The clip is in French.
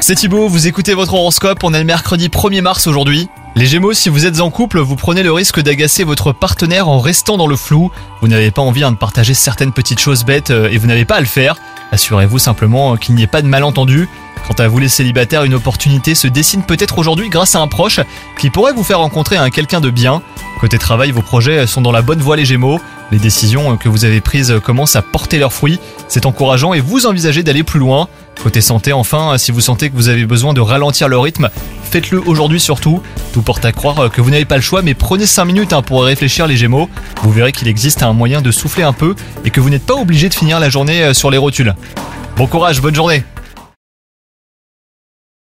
C'est Thibaut, vous écoutez votre horoscope, on est le mercredi 1er mars aujourd'hui. Les Gémeaux, si vous êtes en couple, vous prenez le risque d'agacer votre partenaire en restant dans le flou. Vous n'avez pas envie hein, de partager certaines petites choses bêtes euh, et vous n'avez pas à le faire. Assurez-vous simplement qu'il n'y ait pas de malentendu. Quant à vous les célibataires, une opportunité se dessine peut-être aujourd'hui grâce à un proche qui pourrait vous faire rencontrer un quelqu'un de bien. Côté travail, vos projets sont dans la bonne voie les Gémeaux. Les décisions que vous avez prises commencent à porter leurs fruits. C'est encourageant et vous envisagez d'aller plus loin. Côté santé, enfin, si vous sentez que vous avez besoin de ralentir le rythme, faites-le aujourd'hui surtout. Tout porte à croire que vous n'avez pas le choix, mais prenez 5 minutes hein, pour réfléchir les Gémeaux. Vous verrez qu'il existe un moyen de souffler un peu et que vous n'êtes pas obligé de finir la journée euh, sur les rotules. Bon courage, bonne journée